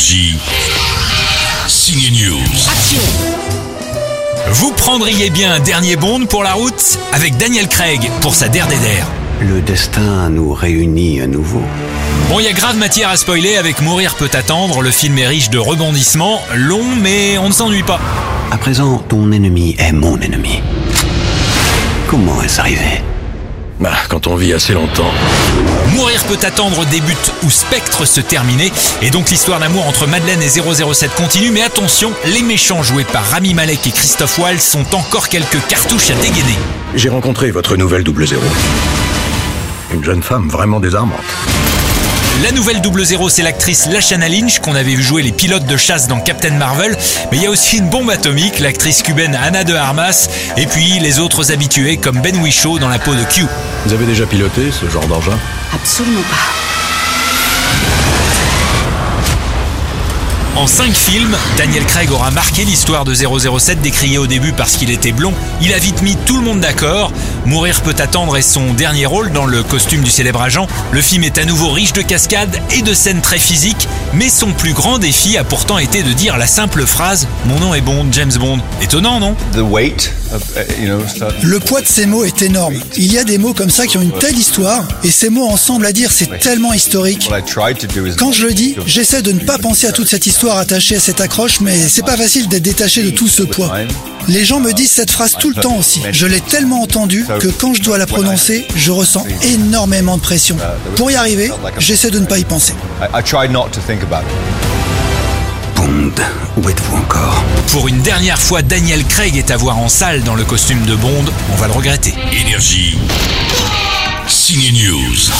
Énergie. Signe News. Vous prendriez bien un dernier Bond pour la route avec Daniel Craig pour sa der. Le destin nous réunit à nouveau. Bon, il y a grave matière à spoiler avec Mourir peut attendre. Le film est riche de rebondissements, long, mais on ne s'ennuie pas. À présent, ton ennemi est mon ennemi. Comment est-ce arrivé? Bah, quand on vit assez longtemps. Mourir peut attendre débute où Spectre se terminait, et donc l'histoire d'amour entre Madeleine et 007 continue, mais attention, les méchants joués par Rami Malek et Christophe Waltz sont encore quelques cartouches à dégainer. J'ai rencontré votre nouvelle double zéro. Une jeune femme vraiment désarmante. La nouvelle double zéro, c'est l'actrice Lashana Lynch qu'on avait vu jouer les pilotes de chasse dans Captain Marvel, mais il y a aussi une bombe atomique, l'actrice cubaine Anna de Armas, et puis les autres habitués comme Ben Whishaw dans la peau de Q. Vous avez déjà piloté ce genre d'engin? Absolument pas. En cinq films, Daniel Craig aura marqué l'histoire de 007 décrié au début parce qu'il était blond. Il a vite mis tout le monde d'accord. Mourir peut attendre est son dernier rôle dans le costume du célèbre agent. Le film est à nouveau riche de cascades et de scènes très physiques, mais son plus grand défi a pourtant été de dire la simple phrase Mon nom est Bond, James Bond. Étonnant, non? The weight of, uh. Le poids de ces mots est énorme. Il y a des mots comme ça qui ont une telle histoire, et ces mots ensemble à dire, c'est tellement historique. Quand je le dis, j'essaie de ne pas penser à toute cette histoire attachée à cette accroche, mais c'est pas facile d'être détaché de tout ce poids. Les gens me disent cette phrase tout le temps aussi. Je l'ai tellement entendue que quand je dois la prononcer, je ressens énormément de pression. Pour y arriver, j'essaie de ne pas y penser. I, I tried not to think about it. Bond, où êtes-vous encore? Pour une dernière fois, Daniel Craig est à voir en salle dans le costume de Bond. On va le regretter. Énergie. Signe News.